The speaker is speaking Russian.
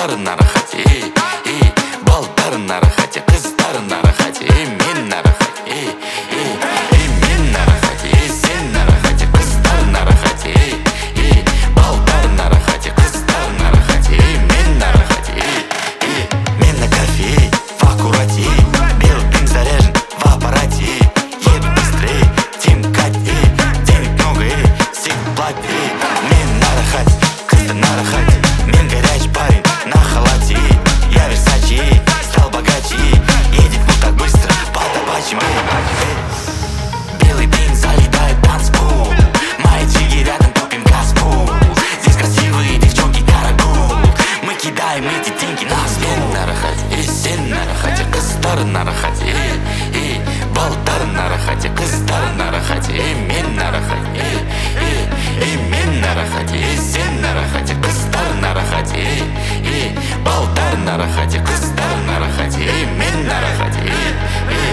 балдарын арахате ей ей балдарын арахате қыздар нарахат ей ей балдар нарахат қыздар нарахат ей мен нарахат ей ей ей мен нарахат ей сен нарахат қыздар нарахат ей ей балдар нарахат қыздар нарахат ей мен нарахат ей ей